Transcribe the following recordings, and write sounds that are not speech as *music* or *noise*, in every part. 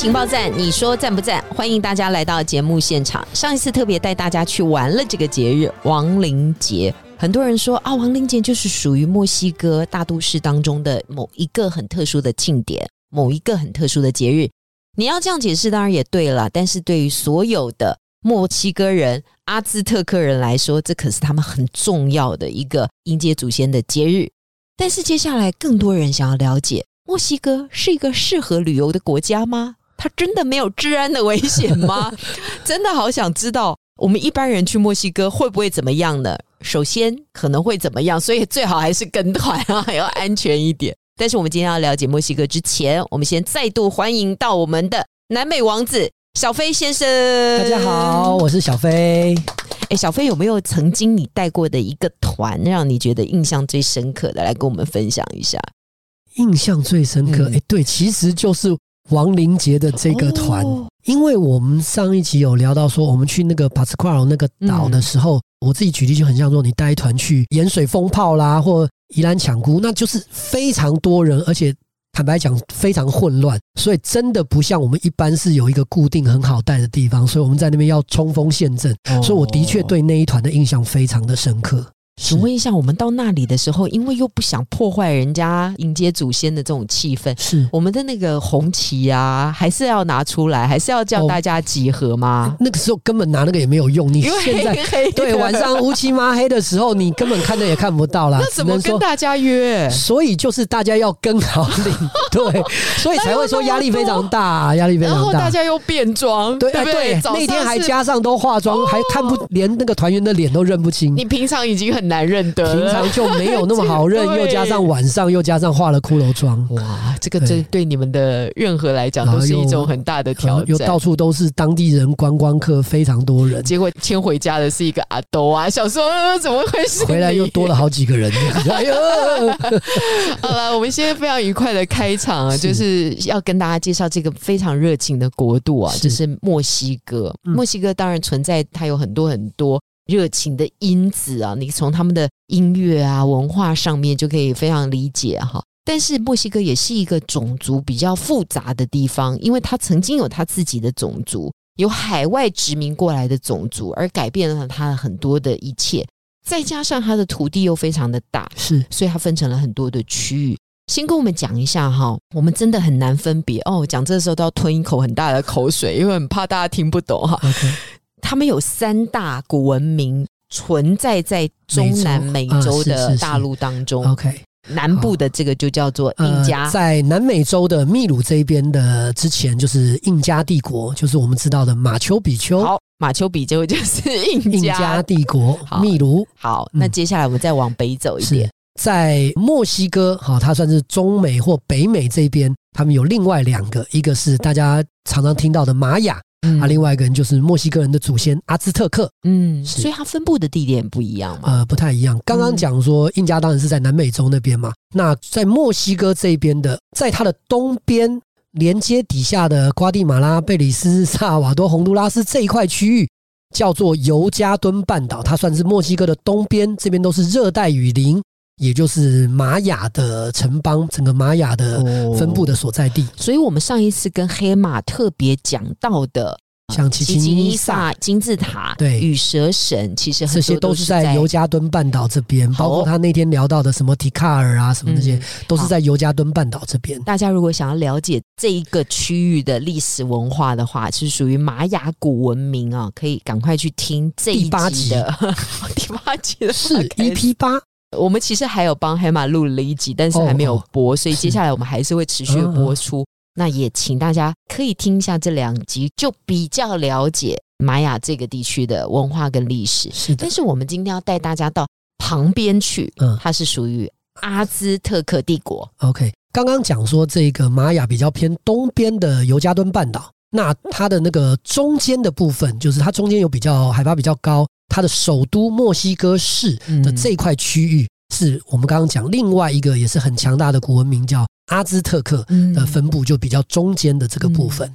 情报站，你说赞不赞？欢迎大家来到节目现场。上一次特别带大家去玩了这个节日——亡灵节。很多人说啊，亡灵节就是属于墨西哥大都市当中的某一个很特殊的庆典，某一个很特殊的节日。你要这样解释，当然也对了。但是对于所有的墨西哥人、阿兹特克人来说，这可是他们很重要的一个迎接祖先的节日。但是接下来，更多人想要了解，墨西哥是一个适合旅游的国家吗？它真的没有治安的危险吗？*laughs* 真的好想知道，我们一般人去墨西哥会不会怎么样呢？首先可能会怎么样，所以最好还是跟团啊，要安全一点。*laughs* 但是我们今天要了解墨西哥之前，我们先再度欢迎到我们的南美王子小飞先生。大家好，我是小飞。哎，小飞有没有曾经你带过的一个团，让你觉得印象最深刻的，来跟我们分享一下？印象最深刻，哎，对，其实就是亡灵节的这个团，因为我们上一集有聊到说，我们去那个巴斯夸尔那个岛的时候。我自己举例就很像说，你带一团去盐水风炮啦，或宜兰抢孤，那就是非常多人，而且坦白讲非常混乱，所以真的不像我们一般是有一个固定很好带的地方，所以我们在那边要冲锋陷阵，所以我的确对那一团的印象非常的深刻。请问一下，我们到那里的时候，因为又不想破坏人家迎接祖先的这种气氛，是我们的那个红旗啊，还是要拿出来，还是要叫大家集合吗？那个时候根本拿那个也没有用。你现在对晚上乌漆抹黑的时候，你根本看的也看不到啦。那怎么跟大家约？所以就是大家要跟好领队，*laughs* 所以才会说压力非常大，压力非常大。然后大家又变装，对对，那天还加上都化妆，还看不连那个团员的脸都认不清。你平常已经很。难认得，平常就没有那么好认，*laughs* 又加上晚上又加上化了骷髅妆，哇，这个这对你们的任何来讲都是一种很大的挑战。又到处都是当地人观光客，非常多人。结果牵回家的是一个阿兜啊，想说怎么回事？回来又多了好几个人。*laughs* 哎呦，*laughs* 好了，我们现在非常愉快的开场啊，就是要跟大家介绍这个非常热情的国度啊，就是墨西哥。墨西哥当然存在，它有很多很多。热情的因子啊，你从他们的音乐啊、文化上面就可以非常理解哈。但是墨西哥也是一个种族比较复杂的地方，因为它曾经有它自己的种族，有海外殖民过来的种族，而改变了它很多的一切。再加上它的土地又非常的大，是，所以它分成了很多的区域。先跟我们讲一下哈，我们真的很难分别哦。讲这时候都要吞一口很大的口水，因为很怕大家听不懂哈。他们有三大古文明存在在中南美洲的大陆当中。OK，南部的这个就叫做印加，在南美洲的秘鲁这边的之前就是印加帝国，就是我们知道的马丘比丘。好，马丘比丘就是印加帝国，*laughs* 秘鲁。好，那接下来我们再往北走一点，在墨西哥，好，它算是中美或北美这边，他们有另外两个，一个是大家常常听到的玛雅。啊，另外一个人就是墨西哥人的祖先阿兹特克，嗯，所以它分布的地点不一样嘛？呃，不太一样。刚刚讲说印加当然是在南美洲那边嘛，那在墨西哥这边的，在它的东边连接底下的瓜地马拉、贝里斯、萨瓦多、洪都拉斯这一块区域叫做尤加敦半岛，它算是墨西哥的东边，这边都是热带雨林。也就是玛雅的城邦，整个玛雅的分布的所在地。所以，我们上一次跟黑马特别讲到的，像奇琴伊萨金字塔、对羽蛇神，其实这些都是在尤加敦半岛这边。包括他那天聊到的什么提卡尔啊，什么那些，都是在尤加敦半岛这边。大家如果想要了解这一个区域的历史文化的话，是属于玛雅古文明啊，可以赶快去听这一集的第八集 *laughs* 的是 EP 八。我们其实还有帮黑马录了一集，但是还没有播，所以接下来我们还是会持续的播出。那也请大家可以听一下这两集，就比较了解玛雅这个地区的文化跟历史。是的，但是我们今天要带大家到旁边去，嗯，它是属于阿兹特克帝国。OK，刚刚讲说这个玛雅比较偏东边的尤加敦半岛，那它的那个中间的部分，就是它中间有比较海拔比较高，它的首都墨西哥市的这块区域，是我们刚刚讲另外一个也是很强大的古文明，叫阿兹特克的分布，就比较中间的这个部分。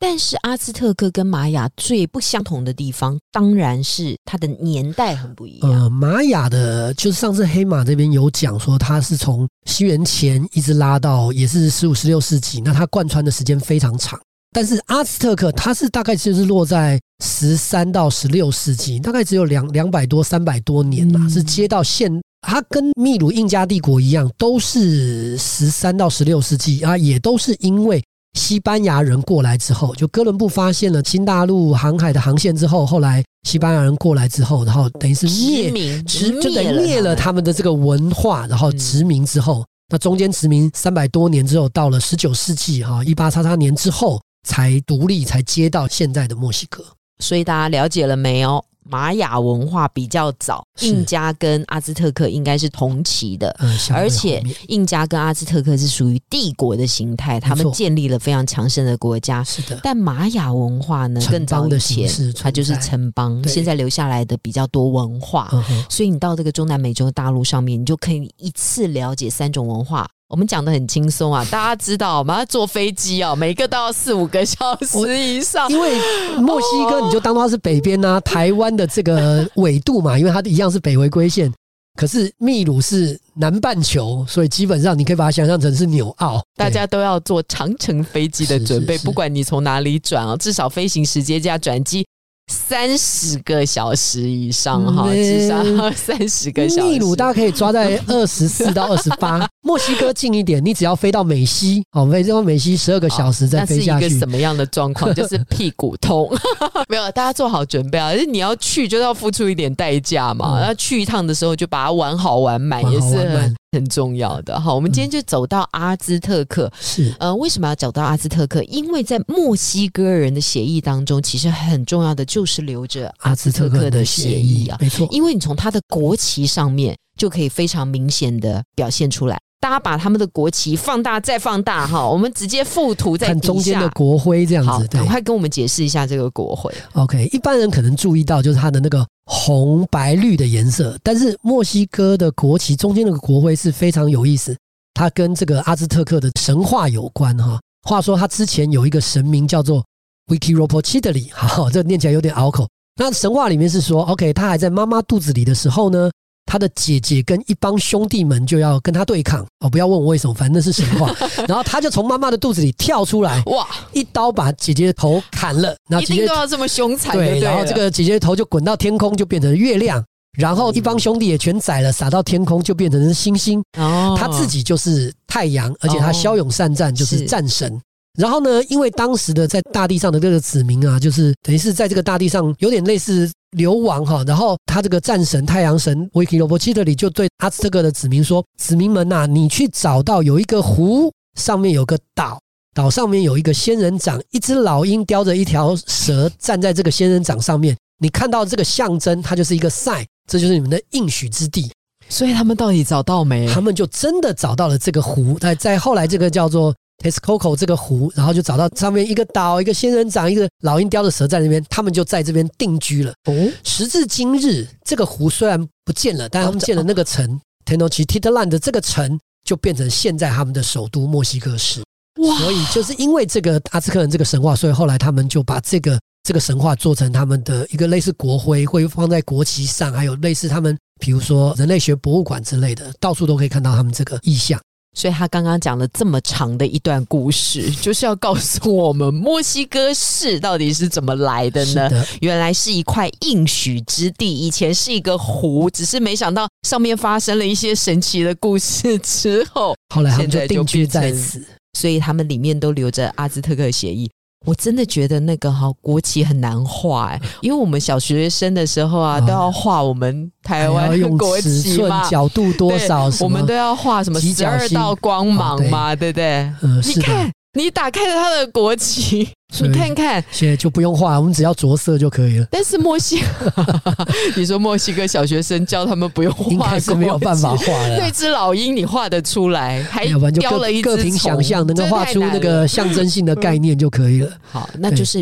但是阿兹特克跟玛雅最不相同的地方，当然是它的年代很不一样。呃，玛雅的，就是上次黑马这边有讲说，它是从西元前一直拉到也是十五、十六世纪，那它贯穿的时间非常长。但是阿兹特克，它是大概就是落在十三到十六世纪，大概只有两两百多、三百多年啦，是接到现。它跟秘鲁印加帝国一样，都是十三到十六世纪啊，也都是因为。西班牙人过来之后，就哥伦布发现了新大陆航海的航线之后，后来西班牙人过来之后，然后等于是灭殖，就等于灭了他们的这个文化，然后殖民之后，那中间殖民三百多年之后，到了十九世纪哈一八叉叉年之后才独立，才接到现在的墨西哥。所以大家了解了没有？玛雅文化比较早，印加跟阿兹特克应该是同期的，而且印加跟阿兹特克是属于帝国的形态，他们建立了非常强盛的国家。是的，但玛雅文化呢，更早以前它就是城邦，现在留下来的比较多文化，所以你到这个中南美洲大陆上面，你就可以一次了解三种文化。我们讲的很轻松啊，*laughs* 大家知道吗？坐飞机哦，每个都要四五个小时以上。因为墨西哥，你就当它是北边呐，*laughs* 台湾的这个纬度嘛，因为它一样是北回归线。可是秘鲁是南半球，所以基本上你可以把它想象成是纽澳。大家都要做长程飞机的准备，不管你从哪里转啊，至少飞行时间加转机。三十个小时以上哈，至少 *laughs* 三十个小时。秘鲁大家可以抓在二十四到二十八，墨西哥近一点，你只要飞到美西，哦，飞到美西十二个小时再飞下去。一个什么样的状况？*laughs* 就是屁股痛。*laughs* 没有，大家做好准备啊！就是你要去，就要付出一点代价嘛。那去一趟的时候，就把它玩好玩满，也是。很重要的好，我们今天就走到阿兹特克。是呃，为什么要走到阿兹特克？因为在墨西哥人的协议当中，其实很重要的就是留着阿兹特克的协议啊。没错，因为你从他的国旗上面就可以非常明显的表现出来。大家把他们的国旗放大再放大哈，我们直接附图在看中间的国徽这样子。赶快跟我们解释一下这个国徽。OK，一般人可能注意到就是它的那个红白绿的颜色，但是墨西哥的国旗中间那个国徽是非常有意思，它跟这个阿兹特克的神话有关哈。话说他之前有一个神明叫做 Wikiropochitli，好，这念起来有点拗口。那神话里面是说，OK，他还在妈妈肚子里的时候呢。他的姐姐跟一帮兄弟们就要跟他对抗哦！不要问我为什么，反正那是神话。*laughs* 然后他就从妈妈的肚子里跳出来，哇！一刀把姐姐的头砍了。一定都要这么凶残？对。然后这个姐姐的头就滚到天空，就变成月亮。然后一帮兄弟也全宰了，撒到天空就变成是星星。哦。他自己就是太阳，而且他骁勇善战，就是战神。然后呢，因为当时的在大地上的这个子民啊，就是等于是在这个大地上有点类似。流亡哈，然后他这个战神太阳神维基罗伯基特里就对阿兹特克的子民说：“子民们呐，你去找到有一个湖，上面有个岛，岛上面有一个仙人掌，一只老鹰叼着一条蛇站在这个仙人掌上面。你看到这个象征，它就是一个赛，这就是你们的应许之地。所以他们到底找到没？他们就真的找到了这个湖。在在后来，这个叫做。” Texcoco 这个湖，然后就找到上面一个岛，一个仙人掌，一个老鹰叼着蛇在那边，他们就在这边定居了。哦，时至今日，这个湖虽然不见了，但他们建了那个城 Tenochtitlan 的这个城，就变成现在他们的首都墨西哥市。哇！所以就是因为这个阿兹克人这个神话，所以后来他们就把这个这个神话做成他们的一个类似国徽，会放在国旗上，还有类似他们比如说人类学博物馆之类的，到处都可以看到他们这个意象。所以他刚刚讲了这么长的一段故事，*laughs* 就是要告诉我们墨西哥市到底是怎么来的呢？原来是一块应许之地，以前是一个湖，只是没想到上面发生了一些神奇的故事之后，后来他们就定居在此，所以他们里面都留着阿兹特克协议。我真的觉得那个哈国旗很难画哎，*laughs* 因为我们小学生的时候啊，都要画我们台湾国旗嘛，角度多少，我们都要画什么十二道光芒嘛，对。不对？呃，你看你打开了他的国旗，你看看，现在就不用画，我们只要着色就可以了。但是墨西哥，*laughs* 你说墨西哥小学生教他们不用画，应该是没有办法画的。那只老鹰你画得出来，还雕了一各凭想象，能够画出那个象征性的概念就可以了。*laughs* 好，那就是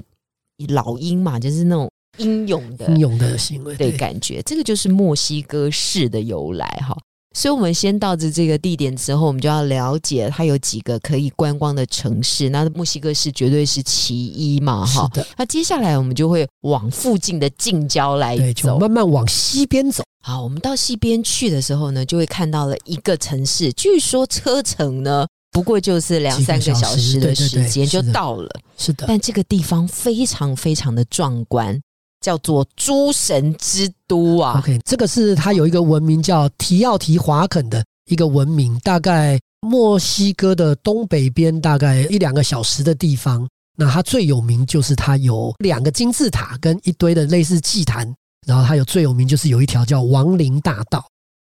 老鹰嘛，就是那种英勇的英勇的行为，对，感觉这个就是墨西哥式的由来哈。所以，我们先到这这个地点之后，我们就要了解它有几个可以观光的城市。那墨西哥市绝对是其一嘛，哈。那接下来我们就会往附近的近郊来走，慢慢往西边走。好，我们到西边去的时候呢，就会看到了一个城市。据说车程呢，不过就是两三个小时的时间就到了。是的，但这个地方非常非常的壮观。叫做诸神之都啊，OK，这个是它有一个文明叫提奥提华肯的一个文明，大概墨西哥的东北边大概一两个小时的地方。那它最有名就是它有两个金字塔跟一堆的类似祭坛，然后它有最有名就是有一条叫亡灵大道。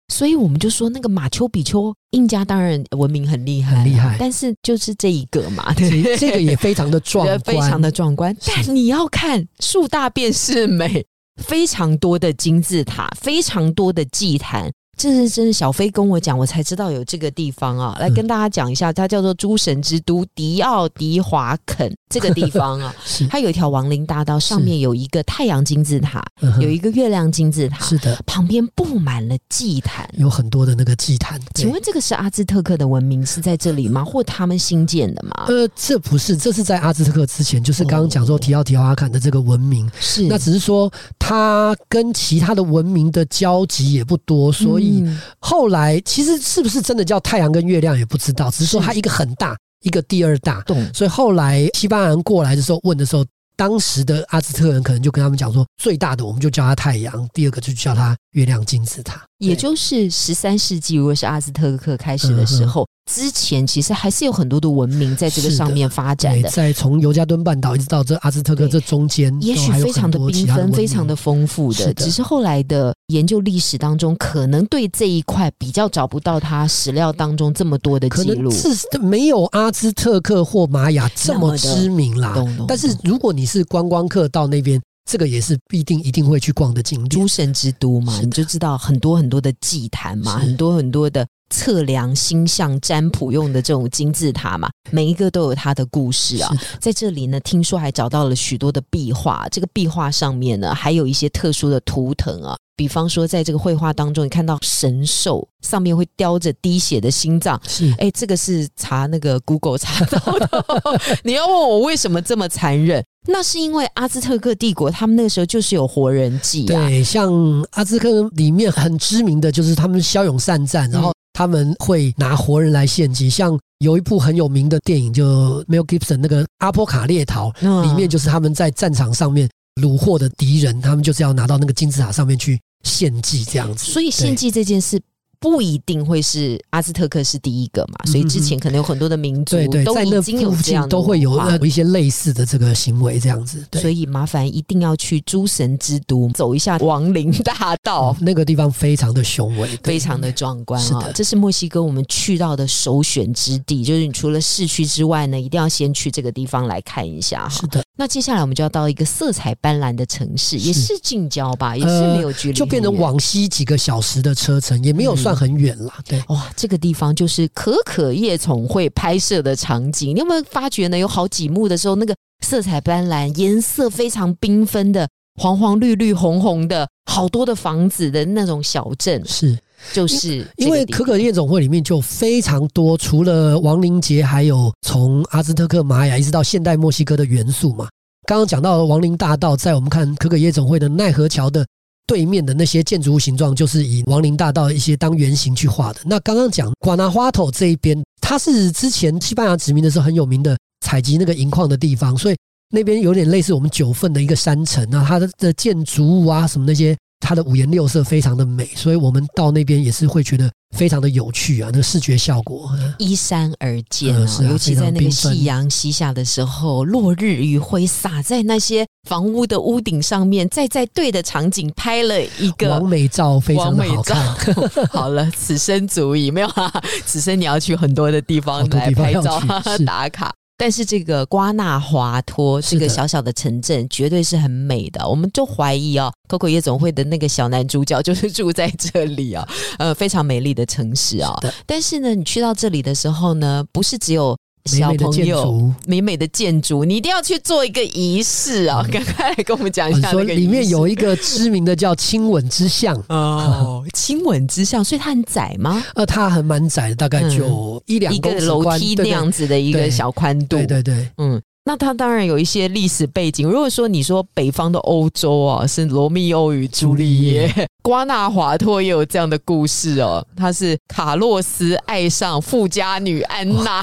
所以我们就说那个马丘比丘，印加当然文明很厉害，很厉害，但是就是这一个嘛，对这个也非常的壮观，*laughs* 非常的壮观。但你要看树大便是美，非常多的金字塔，非常多的祭坛。这是真的，小飞跟我讲，我才知道有这个地方啊。来跟大家讲一下，它叫做诸神之都迪奥迪华肯这个地方啊。*laughs* 它有一条亡灵大道，上面有一个太阳金字塔，有一个月亮金字塔。是的，旁边布满了祭坛，有很多的那个祭坛。请问这个是阿兹特克的文明是在这里吗？或他们新建的吗？呃，这不是，这是在阿兹特克之前，就是刚刚讲说提奥提华坎的这个文明。是，那只是说它跟其他的文明的交集也不多，所以。后来其实是不是真的叫太阳跟月亮也不知道，只是说它一个很大，一个第二大，所以后来西班牙人过来的时候问的时候，当时的阿兹特人可能就跟他们讲说，最大的我们就叫它太阳，第二个就叫它月亮金字塔。也就是十三世纪，如果是阿兹特克开始的时候。之前其实还是有很多的文明在这个上面发展的，在从尤加敦半岛一直到这阿兹特克这中间，也许非常的缤纷、非常的丰富的。只是后来的研究历史当中，可能对这一块比较找不到它史料当中这么多的记录，是没有阿兹特克或玛雅这么知名啦。但是如果你是观光客到那边，这个也是必定一定会去逛的景点，诸神之都嘛，你就知道很多很多的祭坛嘛，很多很多的。测量星象占卜用的这种金字塔嘛，每一个都有它的故事啊。在这里呢，听说还找到了许多的壁画，这个壁画上面呢，还有一些特殊的图腾啊。比方说，在这个绘画当中，你看到神兽上面会叼着滴血的心脏，是哎，这个是查那个 Google 查到的。*laughs* 你要问我为什么这么残忍？那是因为阿兹特克帝国他们那个时候就是有活人祭啊。对，像阿兹特克里面很知名的就是他们骁勇善战，然后。他们会拿活人来献祭，像有一部很有名的电影，就 Mel Gibson 那个《阿波卡列逃》，里面就是他们在战场上面虏获的敌人，他们就是要拿到那个金字塔上面去献祭，这样子。所以献祭这件事。不一定会是阿兹特克是第一个嘛，所以之前可能有很多的民族都已经有这样都会有一些类似的这个行为这样子，所以麻烦一定要去诸神之都走一下亡灵大道，那个地方非常的雄伟，非常的壮观啊！这是墨西哥我们去到的首选之地，就是你除了市区之外呢，一定要先去这个地方来看一下哈。是的，那接下来我们就要到一个色彩斑斓的城市，也是近郊吧，也是没有距离，就变成往西几个小时的车程，也没有算。很远了，对哇，这个地方就是可可夜总会拍摄的场景。你有没有发觉呢？有好几幕的时候，那个色彩斑斓、颜色非常缤纷的，黄黄绿绿红红的，好多的房子的那种小镇，是就是因为可可夜总会里面就非常多，除了亡灵节，还有从阿兹特克、玛雅一直到现代墨西哥的元素嘛。刚刚讲到亡灵大道，在我们看可可夜总会的奈何桥的。对面的那些建筑物形状，就是以亡灵大道一些当原型去画的。那刚刚讲瓜纳花头这一边，它是之前西班牙殖民的时候很有名的采集那个银矿的地方，所以那边有点类似我们九份的一个山城啊，它的的建筑物啊什么那些。它的五颜六色非常的美，所以我们到那边也是会觉得非常的有趣啊，那个视觉效果依山而建啊，尤其在那个夕阳西下的时候，落日余晖洒在那些房屋的屋顶上面，再在对的场景拍了一个完美照，非常的好看。*laughs* 好了，此生足矣，没有啊，此生你要去很多的地方来拍照 *laughs* 打卡。但是这个瓜纳华托是个小小的城镇，绝对是很美的。我们就怀疑哦，Coco 夜总会的那个小男主角就是住在这里啊，*laughs* 呃，非常美丽的城市啊、是的但是呢，你去到这里的时候呢，不是只有小朋友。筑。美美的建筑，你一定要去做一个仪式啊！赶快来跟我们讲一下那个里面有一个知名的叫亲吻之巷，*laughs* 哦，亲吻之巷，所以它很窄吗？呃，它还蛮窄的，大概就一两一个楼梯那样子的一个小宽度，对对对，嗯，那它当然有一些历史背景。如果说你说北方的欧洲啊，是罗密欧与朱丽叶，*laughs* 瓜纳华托也有这样的故事哦。他是卡洛斯爱上富家女安娜，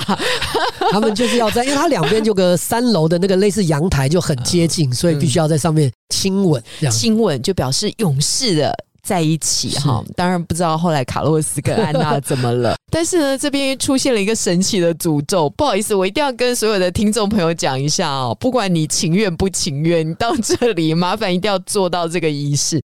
他们就是要在，因为它两边就个三楼的那个类似阳台就很接近，所以必须要在上面亲吻这样。亲吻就表示勇士的。在一起是哈，当然不知道后来卡洛斯跟安娜 *laughs* 怎么了，但是呢，这边出现了一个神奇的诅咒。不好意思，我一定要跟所有的听众朋友讲一下哦，不管你情愿不情愿，你到这里麻烦一定要做到这个仪式。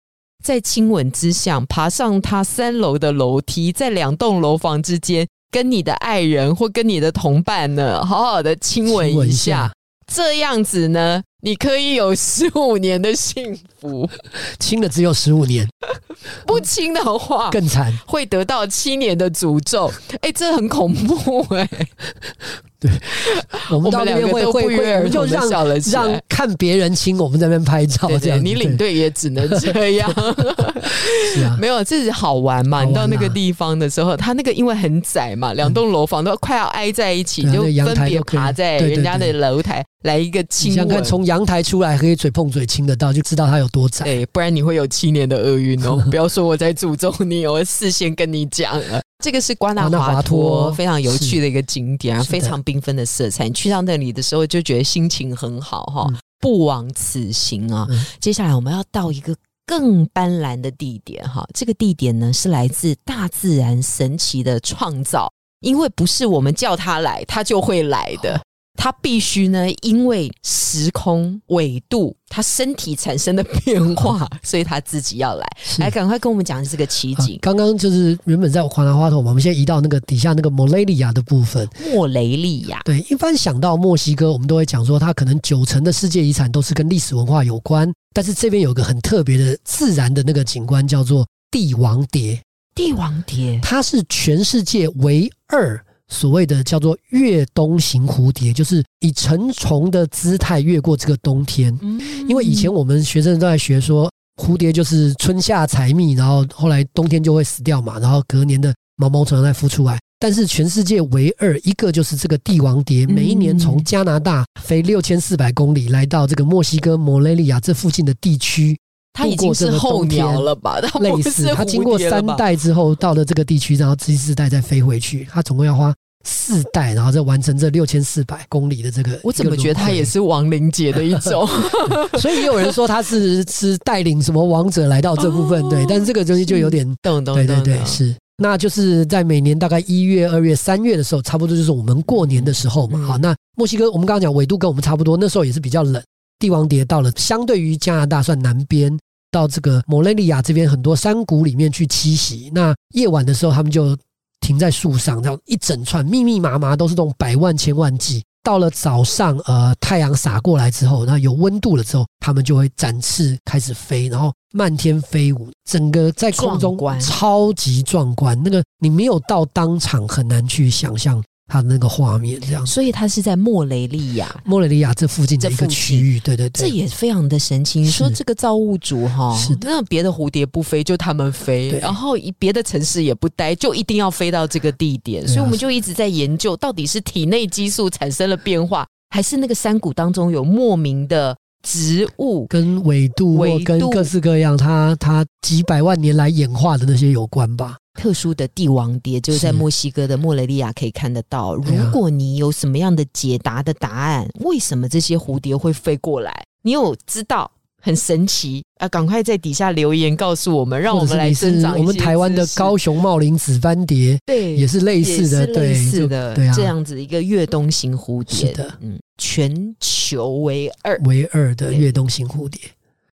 在亲吻之下爬上他三楼的楼梯，在两栋楼房之间，跟你的爱人或跟你的同伴呢，好好的亲吻一下。这样子呢，你可以有十五年的幸福；*laughs* 亲的只有十五年，*laughs* 不亲的话，更惨。会得到七年的诅咒。*laughs* 哎，这很恐怖哎、对我们到那边会会会，而我就让让看别人亲，我们在那边拍照对对，这样。你领队也只能这样。是啊，没有，这是好玩嘛？好玩啊你到那个地方的时候，他那个因为很窄嘛，两栋楼房都快要挨在一起，就分别爬在人家的楼台来一个亲吻。从阳台出来可以嘴碰嘴亲得到，就知道它有多窄。对，不然你会有七年的厄运哦！*laughs* 不要说我在诅咒你，我事先跟你讲了。这个是瓜纳华华托，非常有趣的一个景点啊，非常缤纷的色彩。你去到那里的时候，就觉得心情很好哈、嗯不枉此行啊！嗯接下来我们要到一个更斑斓的地点哈，这个地点呢是来自大自然神奇的创造，因为不是我们叫它来，它就会来的。它必须呢，因为时空纬度，他身体产生的变化，*laughs* 所以他自己要来。是来，赶快跟我们讲这个奇景。啊刚刚就是原本在华南花筒嘛，我们现在移到那个底下那个莫雷利亚的部分。莫雷利亚，对，一般想到墨西哥，我们都会讲说它可能九成的世界遗产都是跟历史文化有关，但是这边有个很特别的自然的那个景观，叫做帝王蝶，帝王蝶，它是全世界唯二。所谓的叫做越冬型蝴蝶，就是以成虫的姿态越过这个冬天。嗯因为以前我们学生都在学说，蝴蝶就是春夏采蜜，然后后来冬天就会死掉嘛，然后隔年的毛毛虫再孵出来。但是全世界唯二一个就是这个帝王蝶，嗯每一年从加拿大飞六千四百公里来到这个墨西哥摩雷利亚这附近的地区，它已经是候鸟了吧？它类似它经过三代之后到了这个地区，然后第四代再飞回去，它总共要花四代，然后再完成这六千四百公里的这个。我怎么觉得它也？是亡灵节的一种？*laughs* *laughs* 所以也有人说他是是带领什么王者来到这部分，哦对，但是这个东西就有点，懂懂对对对是。那就是在每年大概一月、二月、三月的时候，差不多就是我们过年的时候嘛。嗯好，那墨西哥我们刚刚讲纬度跟我们差不多，那时候也是比较冷。帝王蝶到了相对于加拿大算南边，到这个摩雷利亚这边很多山谷里面去栖息。那夜晚的时候，他们就停在树上，这样一整串密密麻麻都是这种百万千万计。到了早上，呃，太阳洒过来之后，那有温度了之后，他们就会展翅开始飞，然后漫天飞舞，整个在空中超级壮观。那个你没有到当场，很难去想象它的那个画面。这样，所以它是在莫雷利亚。莫雷利亚这附近的一个区域，对对对这，也非常的神奇。你说这个造物主哈，是的那别的蝴蝶不飞，就他们飞，然后别的城市也不待，就一定要飞到这个地点。啊所以我们就一直在研究，到底是体内激素产生了变化，还是那个山谷当中有莫名的植物？跟纬度跟各式各样它它几百万年来演化的那些有关吧。特殊的帝王蝶，就是在墨西哥的莫雷利亚可以看得到。如果你有什么样的解答的答案，为什么这些蝴蝶会飞过来？你有知道？很神奇啊！赶快在底下留言告诉我们，让我们来或者是你是增长我们台湾的高雄茂林紫斑蝶，对也是类似的，对，类似的对啊，这样子一个越冬型蝴蝶是的，嗯，全球唯二。唯二的对越冬型蝴蝶。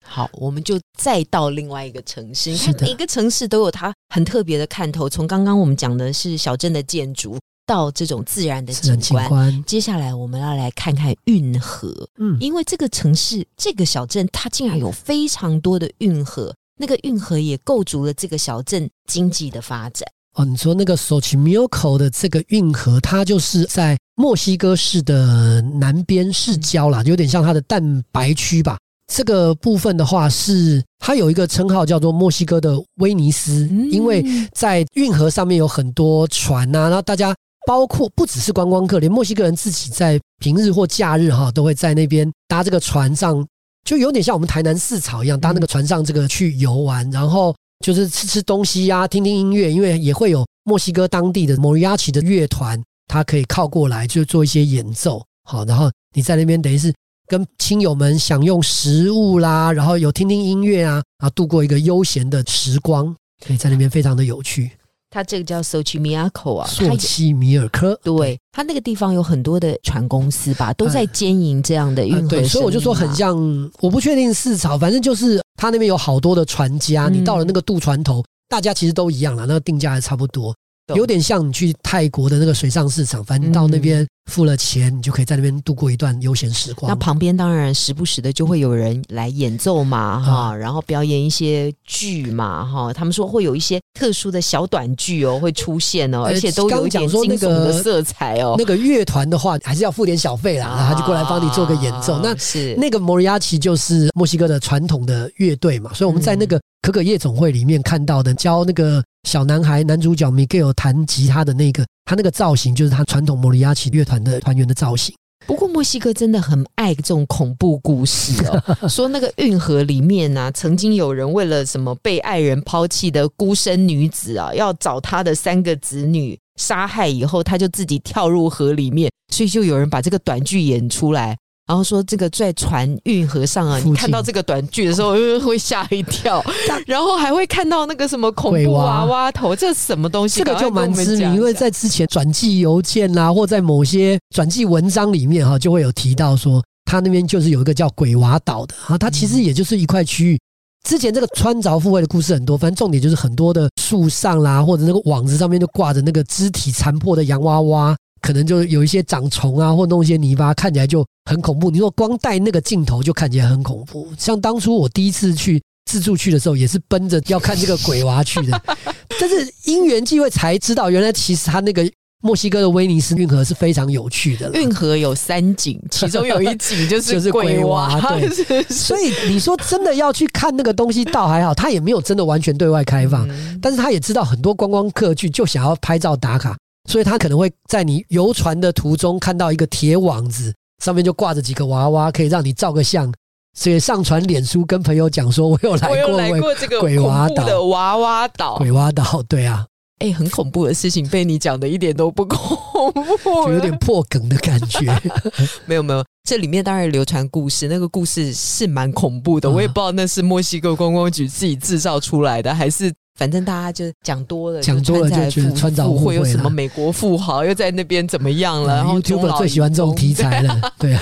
好，我们就再到另外一个城市。你看每个城市都有它很特别的看头。从刚刚我们讲的是小镇的建筑，到这种自然的景景观。接下来我们要来看看运河，嗯，因为这个城市、这个小镇，它竟然有非常多的运河，那个运河也构筑了这个小镇经济的发展。哦，你说那个 Sochimilco 的这个运河，它就是在墨西哥市的南边市郊啦，有点像它的蛋白区吧。这个部分的话是它有一个称号叫做墨西哥的威尼斯，嗯因为在运河上面有很多船呐、然后大家包括不只是观光客，连墨西哥人自己在平日或假日哈都会在那边搭这个船上，就有点像我们台南四草一样，搭那个船上这个去游玩，然后就是吃吃东西呀、听听音乐，因为也会有墨西哥当地的摩里亚奇的乐团，它可以靠过来就做一些演奏，好，然后你在那边等于是跟亲友们享用食物啦，然后有听听音乐啊，然后度过一个悠闲的时光，可以在那边非常的有趣。它这个叫 Sochimiaco 啊，它索契米尔科，对它那个地方有很多的船公司吧，都在经营这样的运河、呃对，所以我就说很。像，我不确定是草，反正就是他那边有好多的船家，嗯你到了那个渡船头，大家其实都一样了，那个定价还差不多，懂有点像你去泰国的那个水上市场，反正到那边付了钱，你就可以在那边度过一段悠闲时光。那旁边当然时不时的就会有人来演奏嘛，啊哈，然后表演一些剧嘛，哈。他们说会有一些特殊的小短剧哦，会出现哦，呃而且都有一点惊悚那个的色彩哦。那个乐团的话，还是要付点小费啦，然后他就过来帮你做个演奏。啊那是那个莫里亚奇就是墨西哥的传统的乐队嘛，所以我们在那个可可夜总会里面看到的，教那个小男孩男主角 Miguel 弹吉他的那个，他那个造型就是他传统莫里亚奇乐团的团员的造型。不过墨西哥真的很爱这种恐怖故事哦，*laughs* 说那个运河里面啊，曾经有人为了什么被爱人抛弃的孤身女子啊，要找她的三个子女杀害以后，他就自己跳入河里面，所以就有人把这个短剧演出来。然后说这个在船运河上啊，你看到这个短剧的时候，呃会吓一跳，*laughs* 然后还会看到那个什么恐怖鬼娃娃娃头，这是什么东西？这个就蛮知名，因为在之前转寄邮件啦、或在某些转寄文章里面哈，就会有提到说，他那边就是有一个叫鬼娃岛的啊，它其实也就是一块区域。之前这个穿凿附会的故事很多，反正重点就是很多的树上啦，或者那个网子上面就挂着那个肢体残破的洋娃娃，可能就有一些长虫啊，或弄一些泥巴，看起来就很恐怖。你说光带那个镜头就看起来很恐怖。像当初我第一次去自助去的时候，也是奔着要看这个鬼娃去的，*laughs* 但是因缘际会才知道，原来其实他那个墨西哥的威尼斯运河是非常有趣的。运河有三景，其中有一景就就是是鬼鬼娃对 *laughs* 是是所以你说真的要去看那个东西，倒还好，他也没有真的完全对外开放。嗯但是他也知道很多观光客去就想要拍照打卡，所以他可能会在你游船的途中看到一个铁网子，上面就挂着几个娃娃，可以让你照个相，所以上传脸书跟朋友讲说，我有来我有过鬼来过这个鬼娃岛的岛。娃娃岛，鬼娃岛，对啊，哎、很恐怖的事情被你讲的一点都不恐怖，就有点破梗的感觉。*laughs* 没有没有，这里面当然流传故事，那个故事是蛮恐怖的，啊。我也不知道那是墨西哥观光局自己制造出来的，还是反正大家就讲多了，讲多了就觉得穿凿附会会有什么美国富豪又在那边怎么样了，然后中 YouTube 老最喜欢这种题材了，*laughs* 对啊，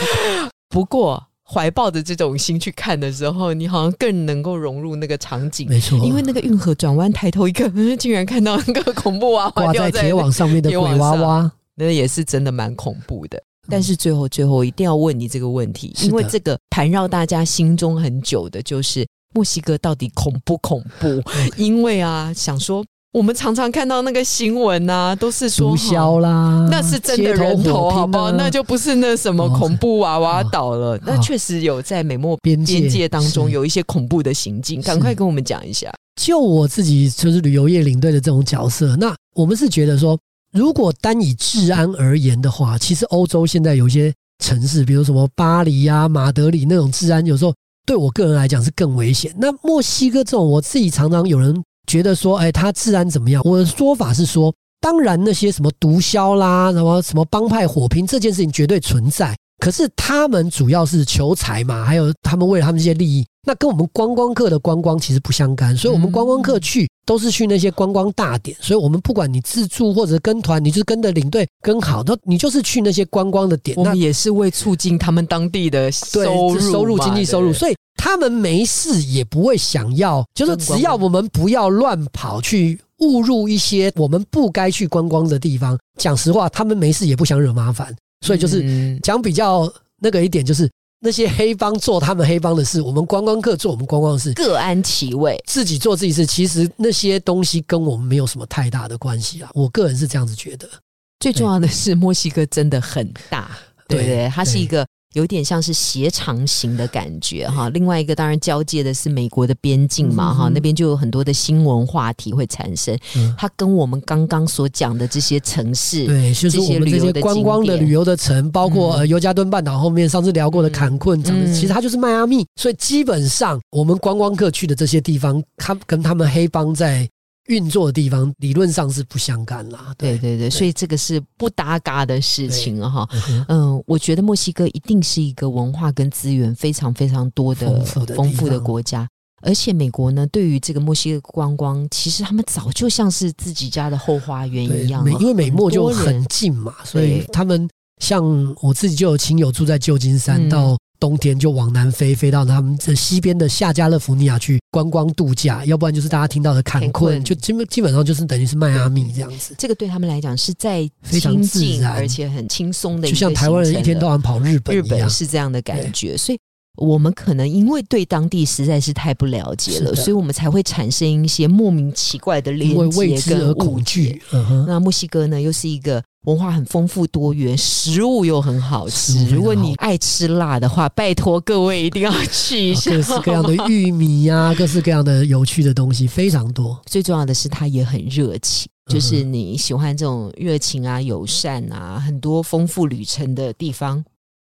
不过怀抱着这种心去看的时候，你好像更能够融入那个场景。没错，因为那个运河转弯抬头一看，嗯 *laughs* 竟然看到那个恐怖娃娃挂在在铁网上面的鬼娃娃，那也是真的蛮恐怖的。但是最后最后一定要问你这个问题，因为这个盘绕大家心中很久的，就是墨西哥到底恐不恐怖？*laughs* 因为啊，想说我们常常看到那个新闻啊，都是说毒枭啦，那是真的人头，好不好？那就不是那什么哦恐怖娃娃岛了。那确实有在美墨边界边界当中有一些恐怖的行径，赶快跟我们讲一下。就我自己就是旅游业领队的这种角色，那我们是觉得说，如果单以治安而言的话，其实欧洲现在有一些城市，比如什么巴黎呀、马德里那种治安，有时候对我个人来讲是更危险。那墨西哥这种，我自己常常有人觉得说，哎，它治安怎么样？我的说法是说，当然那些什么毒枭啦，什么什么帮派火拼这件事情绝对存在。可是他们主要是求财嘛，还有他们为了他们这些利益，那跟我们观光客的观光其实不相干。所以，我们观光客去都是去那些观光大点，所以我们不管你自助或者跟团，你就是跟着领队跟好，那你就是去那些观光的点。那我们也是为促进他们当地的收收入经济收入，所以他们没事也不会想要，就是只要我们不要乱跑去误入一些我们不该去观光的地方。讲实话，他们没事也不想惹麻烦，所以就是嗯讲比较那个一点，就是那些黑帮做他们黑帮的事，我们观光客做我们观光的事，各安其位。自己做自己事。其实那些东西跟我们没有什么太大的关系啊，我个人是这样子觉得。最重要的是，墨西哥真的很大，对对？它是一个有点像是斜长型的感觉哈。另外一个当然交界的是美国的边境嘛哈，嗯那边就有很多的新闻话题会产生。嗯，它跟我们刚刚所讲的这些城市，对，就是我们这些观光的旅游的城，包括呃尤加敦半岛后面上次聊过的坎昆，嗯其实它就是迈阿密。所以基本上我们观光客去的这些地方，它跟他们黑帮在运作的地方，理论上是不相干啦。对对对，对所以这个是不搭嘎的事情啊哈。嗯我觉得墨西哥一定是一个文化跟资源非常非常多的丰富的国家。而且美国呢，对于这个墨西哥观光，其实他们早就像是自己家的后花园一样、哦，因为美墨就很近嘛，所以他们像我自己就有亲友住在旧金山，嗯到冬天就往南飞，飞到他们这西边的夏加勒福尼亚去观光度假，要不然就是大家听到的坎坎昆昆，就基本基本上就是等于是迈阿密这样子。这个对他们来讲是在非常近自然而且很轻松的一个就像台湾人一天到晚跑日本一样，是这样的感觉，所以。我们可能因为对当地实在是太不了解了，所以我们才会产生一些莫名奇怪的连接跟恐。惧。嗯，那墨西哥呢，又是一个文化很丰富多元，食物又很好吃。如果你爱吃辣的话，拜托各位一定要去一下。*laughs* 各式各样的玉米呀、*laughs* 各式各样的有趣的东西非常多。最重要的是，它也很热情，嗯就是你喜欢这种热情啊、友善啊，很多丰富旅程的地方，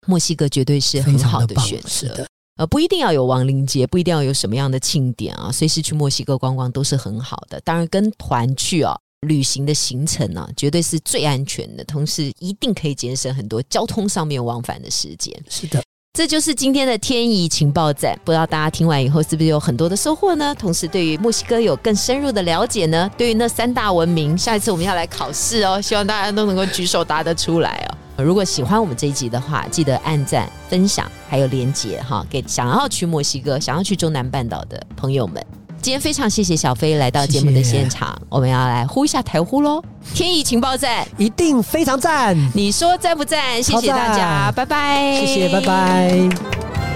墨西哥绝对是很好的选，择。呃，不一定要有亡灵节，不一定要有什么样的庆典啊，随时去墨西哥观光都是很好的。当然，跟团去啊，旅行的行程啊，绝对是最安全的，同时一定可以节省很多交通上面往返的时间。是的，这就是今天的天意情报站，不知道大家听完以后是不是有很多的收获呢？同时，对于墨西哥有更深入的了解呢？对于那三大文明，下一次我们要来考试哦，希望大家都能够举手答得出来哦。如果喜欢我们这一集的话，记得按赞、分享，还有连结哈，给想要去墨西哥、想要去中南半岛的朋友们。今天非常谢谢小飞来到节目的谢谢现场，我们要来呼一下台呼喽！天意情报站，一定非常赞，你说赞不赞？谢谢大家，拜拜，谢谢，拜拜。